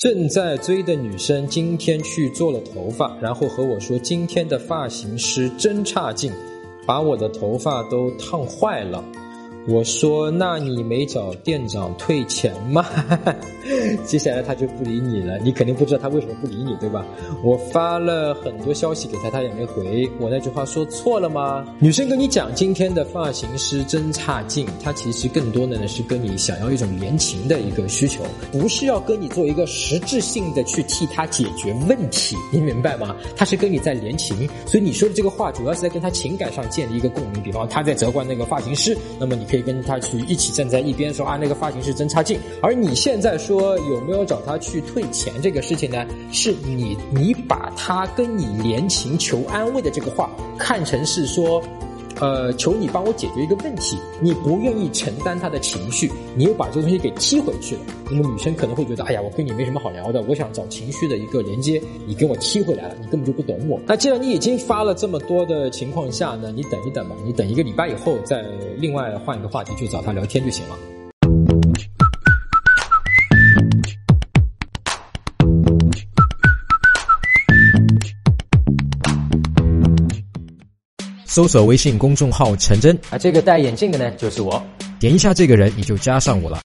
正在追的女生今天去做了头发，然后和我说今天的发型师真差劲，把我的头发都烫坏了。我说：“那你没找店长退钱吗？” 接下来他就不理你了，你肯定不知道他为什么不理你，对吧？我发了很多消息给他，他也没回。我那句话说错了吗？女生跟你讲今天的发型师真差劲，她其实更多的呢是跟你想要一种言情的一个需求，不是要跟你做一个实质性的去替他解决问题，你明白吗？他是跟你在连情，所以你说的这个话主要是在跟他情感上建立一个共鸣。比方他在责怪那个发型师，那么你。可以跟他去一起站在一边说啊，那个发型师真差劲。而你现在说有没有找他去退钱这个事情呢？是你你把他跟你连情求安慰的这个话看成是说。呃，求你帮我解决一个问题，你不愿意承担他的情绪，你又把这东西给踢回去了。那么女生可能会觉得，哎呀，我跟你没什么好聊的，我想找情绪的一个连接，你给我踢回来了，你根本就不懂我。那既然你已经发了这么多的情况下呢，你等一等吧，你等一个礼拜以后再另外换一个话题去找他聊天就行了。搜索微信公众号“陈真”，啊，这个戴眼镜的呢，就是我。点一下这个人，你就加上我了。